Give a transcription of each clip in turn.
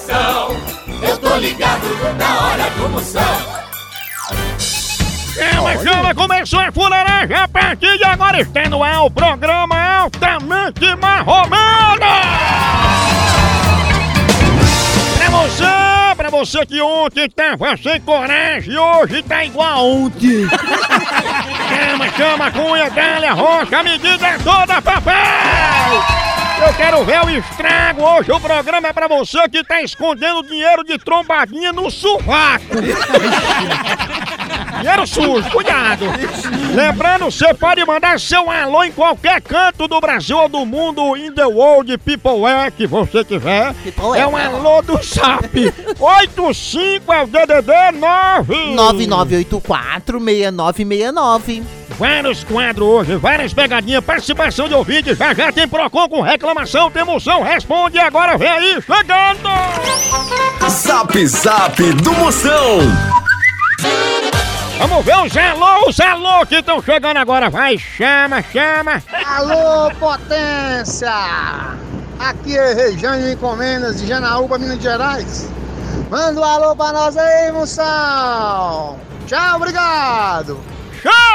coração. Eu tô ligado na hora do Moção. Chama, chama, começou a fuleiragem a partir de agora está no ar o programa altamente marromano! Pra você, pra você que ontem tava sem coragem e hoje tá igual a ontem! chama, chama, cunha, dália, rocha, a medida é toda, papai! Eu quero ver o estrago! Hoje o programa é pra você que tá escondendo dinheiro de trombadinha no sovaco! Dinheiro sujo, cuidado! Lembrando, você pode mandar seu alô em qualquer canto do Brasil ou do mundo, in the world, people é, que você tiver. É um alô do SAP. 85 é o DDD 9. 9984-6969. Vários quadros hoje, várias pegadinhas, participação de ouvintes, já já tem Procon com reclamação, tem moção, responde agora, vem aí, chegando! Zap Zap do Moção. Vamos ver os alô, os alô que estão chegando agora, vai, chama, chama! Alô, potência! Aqui é Rejane Encomendas de Janaúba, Minas Gerais. Manda um alô pra nós aí, moção! Tchau, obrigado!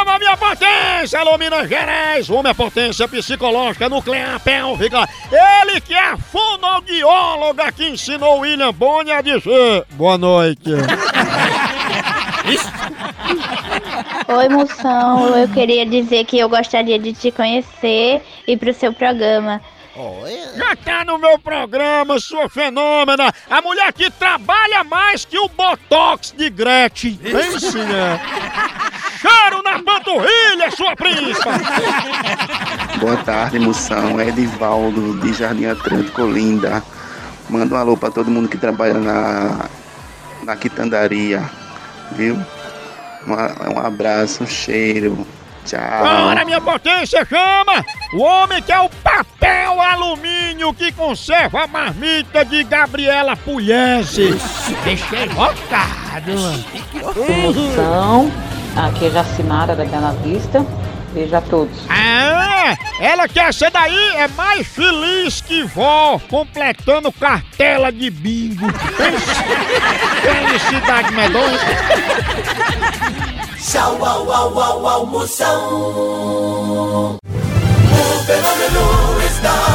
Chama minha potência, alô Minas Gerais, uma potência psicológica nuclear pélvica. Ele que é a fonoaudióloga que ensinou William Boni a dizer boa noite. Oi, moção. Eu queria dizer que eu gostaria de te conhecer e pro seu programa. Já tá no meu programa, sua fenômena, a mulher que trabalha mais que o Botox de Gretchen. Pense, né? Cheiro na panturrilha, sua príncipa! Boa tarde, moção. É Edivaldo, de Jardim Atlântico, Olinda. Manda um alô pra todo mundo que trabalha na, na quitandaria, viu? Uma- um abraço, um cheiro. Tchau. Ora, minha potência, chama! O homem que é o papel alumínio que conserva a marmita de Gabriela Pugliese. Deixei bocado. Moção, aqui é Jacinara da Bela Vista. Beijo a todos. Ah, ela que essa daí é mais feliz que vó, completando cartela de bingo. Felicidade medonha. Tchau, au, au, au, au, Moção. O fenômeno está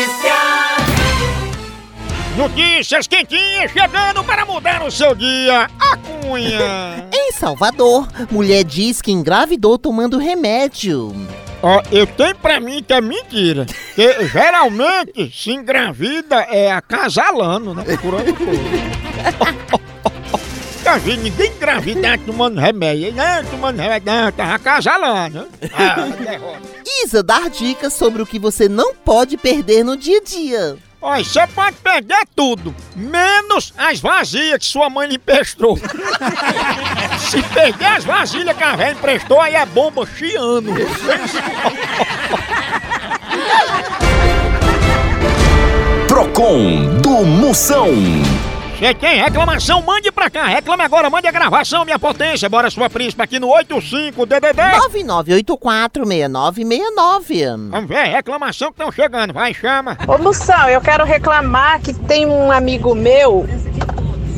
Notícias quentinhas chegando para mudar o seu dia. A cunha. Em Salvador, mulher diz que engravidou tomando remédio. Ó, eu tenho pra mim que é mentira. Porque geralmente se engravida é acasalando, né? Por onde for. Já vi ninguém engravidar tomando remédio. Não, tomando remédio, não, tava acasalando. Ah. Isa dar dicas sobre o que você não pode perder no dia a dia. Olha, você pode perder tudo, menos as vasilhas que sua mãe lhe emprestou. Se perder as vasilhas que a velha emprestou, aí é bomba chiando. Procon do Moção. Você tem reclamação? Mande pra cá. Reclame agora, mande a gravação, minha potência. Bora, sua príncipe, aqui no 85DDD. 99846969. Vamos ver, reclamação que estão chegando. Vai, chama. Ô Moção, eu quero reclamar que tem um amigo meu,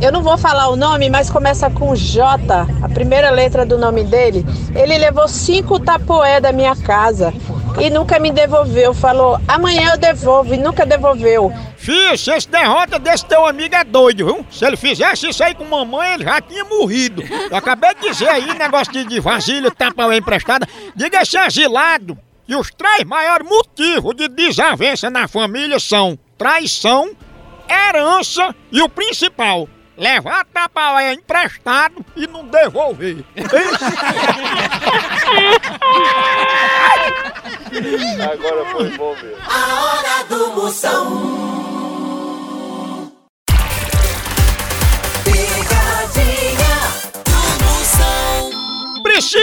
eu não vou falar o nome, mas começa com J, a primeira letra do nome dele. Ele levou cinco tapoé da minha casa e nunca me devolveu. Falou, amanhã eu devolvo e nunca devolveu. Fih, se esse derrota desse teu amigo é doido, viu? Se ele fizesse isso aí com mamãe, ele já tinha morrido. Eu acabei de dizer aí, negócio de, de vasilha, tapa emprestada. Diga esse asilado que os três maiores motivos de desavença na família são traição, herança e o principal, levar tapaué emprestado e não devolver. Agora foi bom mesmo. A hora do Moção.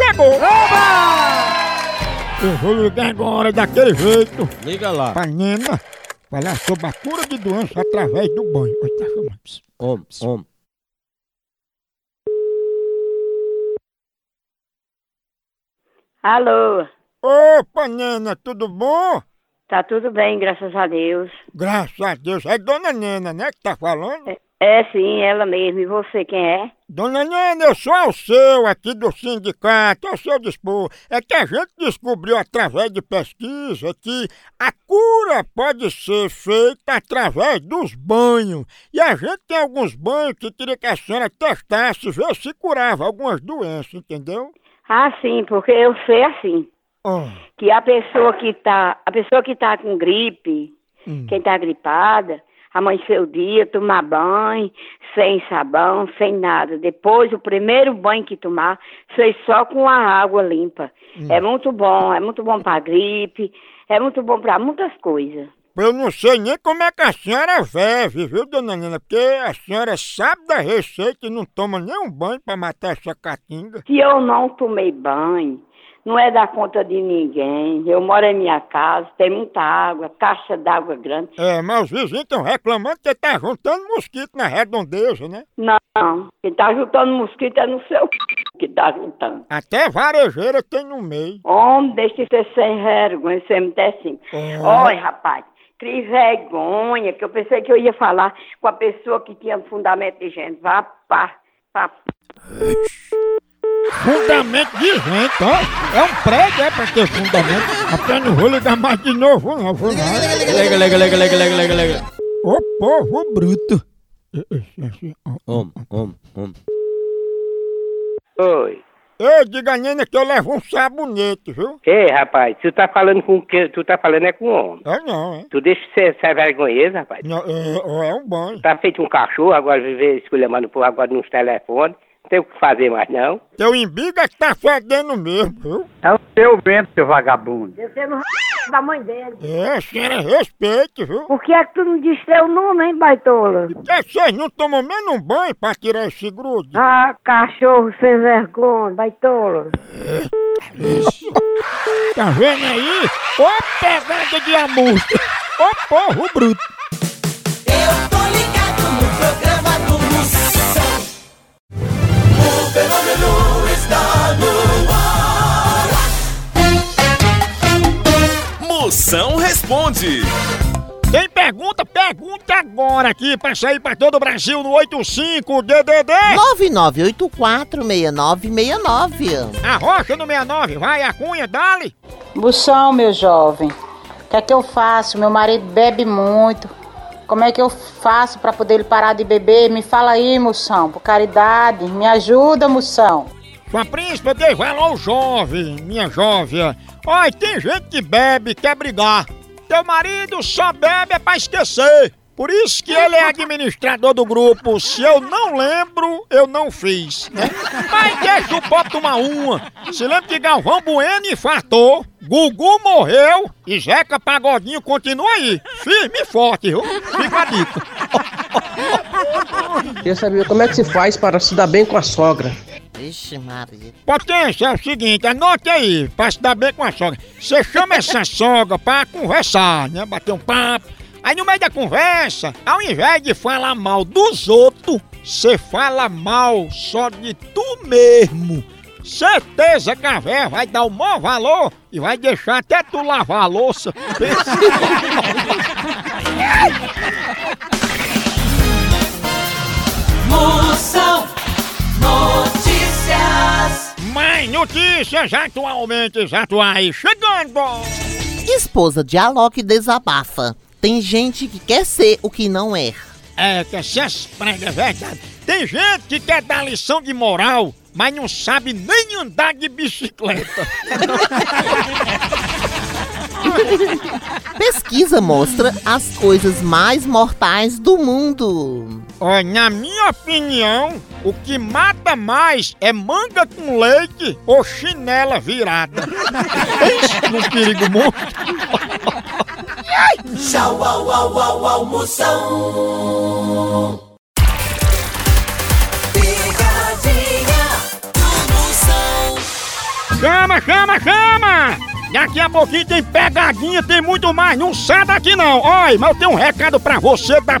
chegou! Eu vou ligar agora daquele jeito. Liga lá. Pra Nena falar sobre a cura de doença através do banho. Oi, tá chamando. Om, om. Alô, Opa, Nena, tudo bom? tá tudo bem, graças a Deus. Graças a Deus. É Dona Nena, né, que tá falando? É sim, ela mesma. E você quem é? Dona Nena, eu sou o seu aqui do sindicato, ao seu dispor. É que a gente descobriu através de pesquisa que a cura pode ser feita através dos banhos. E a gente tem alguns banhos que queria que a senhora testasse, ver se curava algumas doenças, entendeu? Ah, sim, porque eu sei assim. Que a pessoa que tá, a pessoa que tá com gripe, quem tá gripada, amanhecer o dia, tomar banho, sem sabão, sem nada. Depois, o primeiro banho que tomar, foi só com a água limpa. É muito bom, é muito bom pra gripe, é muito bom pra muitas coisas. Eu não sei nem como é que a senhora vive, viu, dona Nena? Porque a senhora sabe da receita e não toma nenhum banho pra matar essa catinga. Se eu não tomei banho, não é da conta de ninguém. Eu moro em minha casa, tem muita água, caixa d'água grande. É, mas os vizinhos estão reclamando que tá juntando mosquito na redondeza, né? Não, quem tá juntando mosquito é no seu que tá juntando. Até varejeira tem no meio. Homem, deixa de ser sem vergonha, você me der sim. É. Olha, rapaz, que vergonha, que eu pensei que eu ia falar com a pessoa que tinha fundamento de gente. Vá pá, pá. Fundamento de gente, ó. É um prédio, é pra ter fundamento. Até não vou ligar mais de novo, não. Vou não. Lega, lega, lega, lega, lega, lega, lega. Ô povo bruto. Om, om, om. Oi. Ei, diga a Nena que eu levo um sabonete, viu? Ei, rapaz, tu tá falando com que tu tá falando é com homem. É não, é. Tu deixa de ser, ser vergonhoso, rapaz. Não, é, é um banho. Tá feito um cachorro, agora viver esculhambando por agora nos telefones. Não tem o que fazer mais, não. Teu embiga que tá fedendo mesmo, viu? É o seu vento, seu vagabundo. Você não da mãe dele. É, senhora respeite, viu? Por que é que tu não diz teu nome, hein, baitola? Porque vocês não tomam menos um banho pra tirar esse grude? Ah, cachorro sem vergonha, baitola. Tá vendo aí? Ô pegada de amostra! Ô porro bruto! Responde. Quem pergunta, pergunta agora aqui pra sair pra todo o Brasil no 85DDD! 99846969. A rocha no 69, vai a cunha, dale! Bução, meu jovem. O que é que eu faço? Meu marido bebe muito. Como é que eu faço pra poder ele parar de beber? Me fala aí, moção, por caridade. Me ajuda, moção. Sua príncipe, dei valor jovem, minha jovem. Olha, tem gente que bebe, quer brigar. Teu marido só bebe é pra esquecer. Por isso que ele é administrador do grupo. Se eu não lembro, eu não fiz, né? Mas deixa o pop tomar uma. Se lembra que Galvão Bueno infartou, Gugu morreu e Zeca Pagodinho continua aí. Firme e forte, viu? Fica a dica. Queria saber como é que se faz para se dar bem com a sogra. Vixe, Maria. Potência, é o seguinte, anote aí, pra se dar bem com a sogra. Você chama essa sogra pra conversar, né? Bater um papo. Aí no meio da conversa, ao invés de falar mal dos outros, você fala mal só de tu mesmo. Certeza que a véia vai dar o maior valor e vai deixar até tu lavar a louça. Moção Mais notícias atualmente atuais chegando! Esposa de Alok desabafa. Tem gente que quer ser o que não é. É, que essas pregas é verdade. Tem gente que quer dar lição de moral, mas não sabe nem andar de bicicleta. Pesquisa mostra as coisas mais mortais do mundo. Olha, na minha opinião, o que mata mais é manga com leite ou chinela virada. Pense num perigo morto. Tchau, au, au, au, almoção. Picadinha do Moção. Chama, chama, chama! Daqui a pouquinho tem pegadinha, tem muito mais. Não sai daqui não. Olha, mas eu tenho um recado pra você da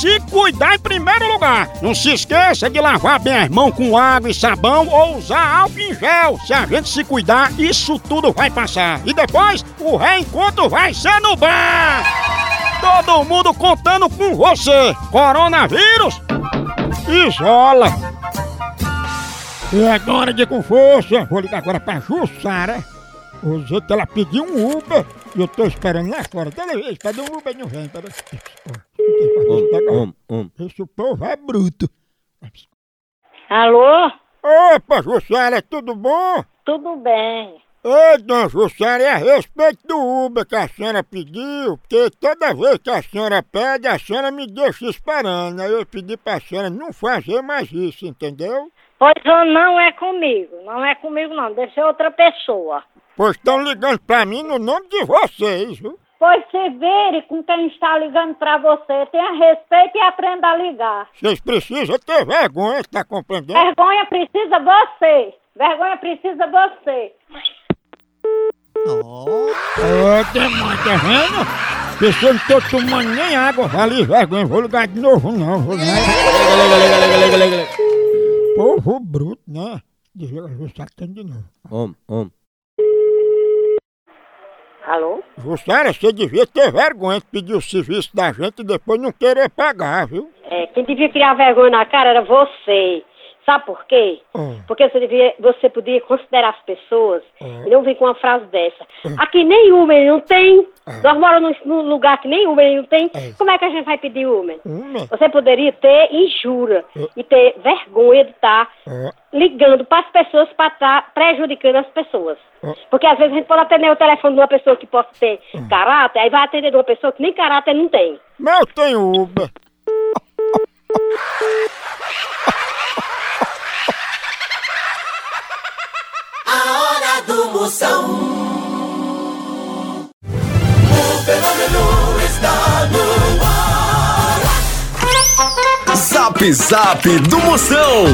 se cuidar em primeiro lugar. Não se esqueça de lavar bem as mãos com água e sabão ou usar álcool em gel. Se a gente se cuidar, isso tudo vai passar. E depois, o reencontro vai ser no bar. Todo mundo contando com você. Coronavírus, isola. E agora de com força, vou ligar agora pra Jussara. Dizer que ela pediu um Uber e eu tô esperando lá fora. Toda vez, cadê um Uber não vem? Pera. Esse povo é bruto. Alô? Opa, Jussara, tudo bom? Tudo bem. Ei, dona Jussara, é a respeito do Uber que a senhora pediu, porque toda vez que a senhora pede, a senhora me deixa esperando. Aí eu pedi pra senhora não fazer mais isso, entendeu? Pois não é comigo. Não é comigo não, deve ser outra pessoa. Pois estão ligando pra mim no nome de vocês, viu? Pois se vire com quem está ligando pra você. Tenha respeito e aprenda a ligar. Vocês precisam ter vergonha, tá compreendendo? Vergonha precisa você. Vergonha precisa você. Ô, demônio, tá vendo? Pessoa não tô tomando nem água, vale vergonha, vou ligar de novo não, vou ligar. Povo bruto, né? Desliga a Jussara, tem de novo. Om, om. Alô? Jussara, você devia ter vergonha de pedir o serviço da gente e depois não querer pagar, viu? É, quem devia criar vergonha na cara era você. Sabe por quê? Hum. Porque você, devia, você podia considerar as pessoas Hum. e não vir com uma frase dessa. Aqui nem Uber não tem. Hum. Nós moramos num, num lugar que nem Uber não tem. Como é que a gente vai pedir Uber? Você poderia ter injura e ter vergonha de estar É. ligando para as pessoas para estar prejudicando as pessoas. Hum. Porque às vezes a gente pode atender o telefone de uma pessoa que possa ter caráter, aí vai atender de uma pessoa que nem caráter não tem. Mas eu tenho Uber. Do Moção. O fenômeno está no ar. Zap Zap do Moção.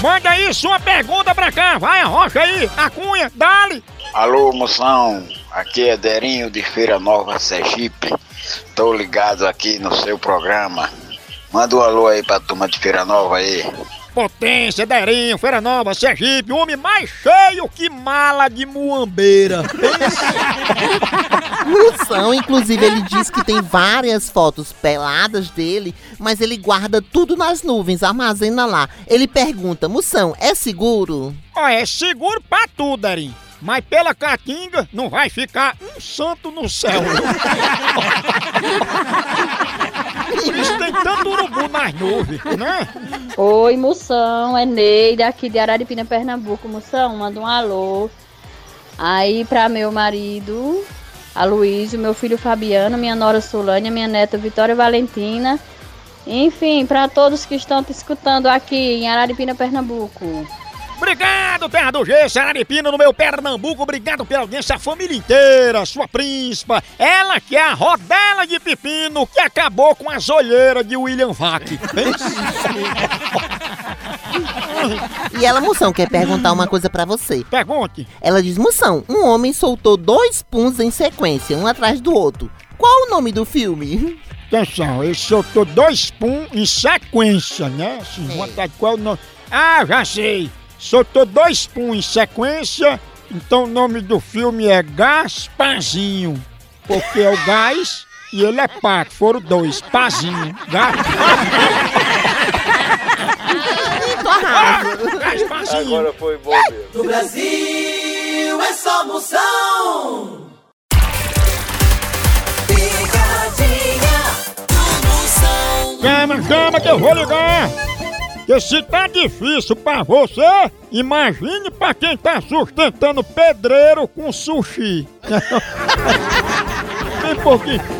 Manda aí sua pergunta pra cá, vai, arrocha aí, a cunha, dale. Alô, moção. Aqui é Derinho de Feira Nova, Sergipe. Tô ligado aqui no seu programa. Manda um alô aí pra turma de Feira Nova aí. Potência, Derinho, Feira Nova, Sergipe, o homem mais cheio que mala de muambeira. Moção, inclusive, ele diz que tem várias fotos peladas dele, mas ele guarda tudo nas nuvens, armazena lá. Ele pergunta, Moção, é seguro? Ó, é seguro pra tudo, Derinho. Mas pela caatinga não vai ficar um santo no céu. Por isso tem tanto urubu nas nuvens, né? Oi, Moção, é Neida aqui de Araripina, Pernambuco. Moção, manda um alô aí pra meu marido, Aloysio, meu filho Fabiano, minha nora Solânia, minha neta Vitória Valentina. Enfim, pra todos que estão te escutando aqui em Araripina, Pernambuco. Obrigado, Terra do G, Sararipina, no meu Pernambuco. Obrigado pela audiência, a família inteira, sua príncipa. Ela que é a rodela de pepino que acabou com as olheiras de William Vac. E ela, Moção, quer perguntar uma coisa pra você. Pergunte. Ela diz, Moção, um homem soltou dois puns em sequência, um atrás do outro. Qual o nome do filme? Atenção, ele soltou dois pum em sequência, né? Assim, vontade, qual é o nome? Ah, já sei. Soltou dois pum em sequência, então o nome do filme é Gasparzinho. Porque é o gás e ele é pato. Foram dois, pazinho. Gasparzinho. Agora foi bom mesmo. No Brasil é só moção. Picadinha do moção. Chama, chama que eu vou ligar. Porque se tá difícil pra você, imagine pra quem tá sustentando pedreiro com sushi. Bem pouquinho.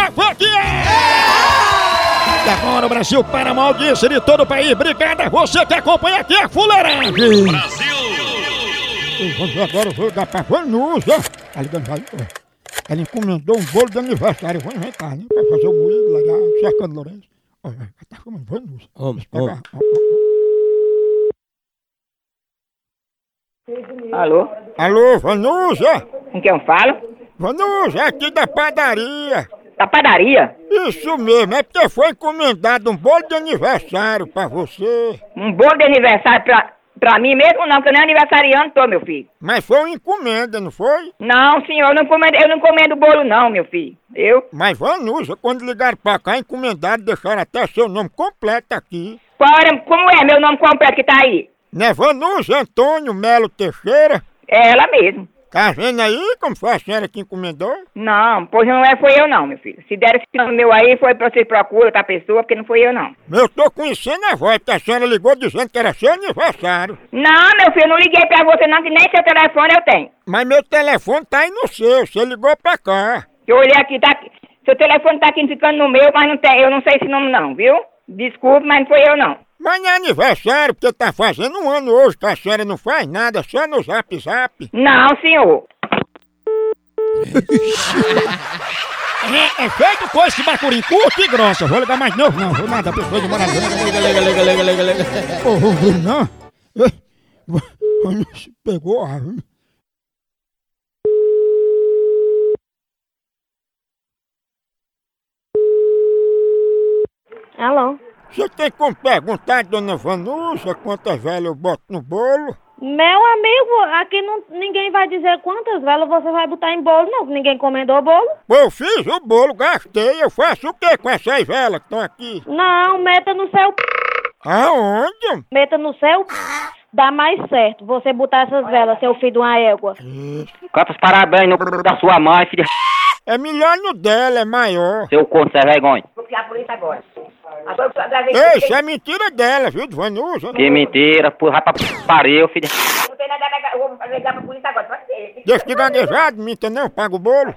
é! Agora o Brasil para uma audiência de todo o país. Obrigado a você que acompanha aqui a fuleiragem. Brasil! Agora eu vou ligar pra Vanusa. Ó. Ela encomendou um bolo de aniversário. Eu vou inventar, né? Pra fazer o moído legal, cercando Lourenço. Olha, ela tá comendo Vanusa. Ó, ó. Alô? Alô, Vanusa? Com quem eu falo? Vanusa, é aqui da padaria. Da padaria? Isso mesmo, é porque foi encomendado um bolo de aniversário pra você. Um bolo de aniversário pra, pra mim mesmo não, que eu nem aniversariante tô, meu filho. Mas foi uma encomenda, não foi? Não, senhor, eu não encomendo, eu não encomendo bolo não, meu filho. Eu? Mas Vanusa, quando ligaram pra cá, encomendaram, deixaram até seu nome completo aqui. Qual era, como é meu nome completo que tá aí? Não é Vanusa Antônio Melo Teixeira? É ela mesmo. Tá vendo aí como foi a senhora que encomendou? Não, pois não é, foi eu não, meu filho. Se der esse nome meu aí, foi pra você procura outra pessoa, porque não foi eu não. Eu tô conhecendo a voz, porque a senhora ligou dizendo que era seu aniversário. Não, meu filho, eu não liguei pra você não, que nem seu telefone eu tenho. Mas meu telefone tá aí no seu, você ligou pra cá. Eu olhei aqui, tá aqui. Seu telefone tá aqui ficando no meu, mas não tem, eu não sei esse nome não, viu? Desculpe, mas não foi eu não. Mas não é aniversário, porque tá fazendo um ano hoje que a senhora não faz nada, só no zap zap. Não, senhor. É, é feito coisa que Bacurim curta e grossa. Vou ligar mais novo, não. Vou nada, a pessoa de morar. Liga, liga, liga, liga, liga, liga. Ô, ver, não. Pegou, ah, hum. Alô? Você tem como perguntar, dona Vanusa, quantas velhas eu boto no bolo? Meu amigo, aqui não, ninguém vai dizer quantas velas você vai botar em bolo, não. que Ninguém encomendou bolo. Pô, eu fiz o bolo, gastei. Eu faço o quê com essas velas que estão aqui? Não, meta no seu. p- Aonde? Meta no seu. Dá mais certo você botar essas velas, seu filho de uma égua. Quantos parabéns no da sua mãe, filha. É melhor no dela, é maior. Seu corno, sem vergonha. Vou criar a polícia agora. Ei, isso é mentira dela, viu, de Vanusa? Que mentira, porra, vai pra pariu, filha. Não tem nada a eu vou ligar pra polícia agora, pode ser. Deixa de gaguejado, minta não, paga o bolo.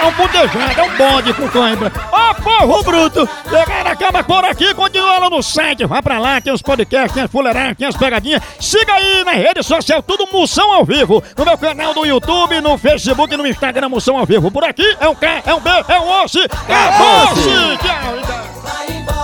É um bundejado, é um bonde com cãibra. Ó, povo bruto! Pegaram acaba por aqui, continua lá no site. Vá pra lá, tem os podcasts, tem as fuleiragens, tem as pegadinhas. Siga aí nas redes sociais, tudo Moção ao Vivo. No meu canal do YouTube, no Facebook, no Instagram, Moção ao Vivo. Por aqui é um K, é um B, é um osso. Acabou-se! Tchau!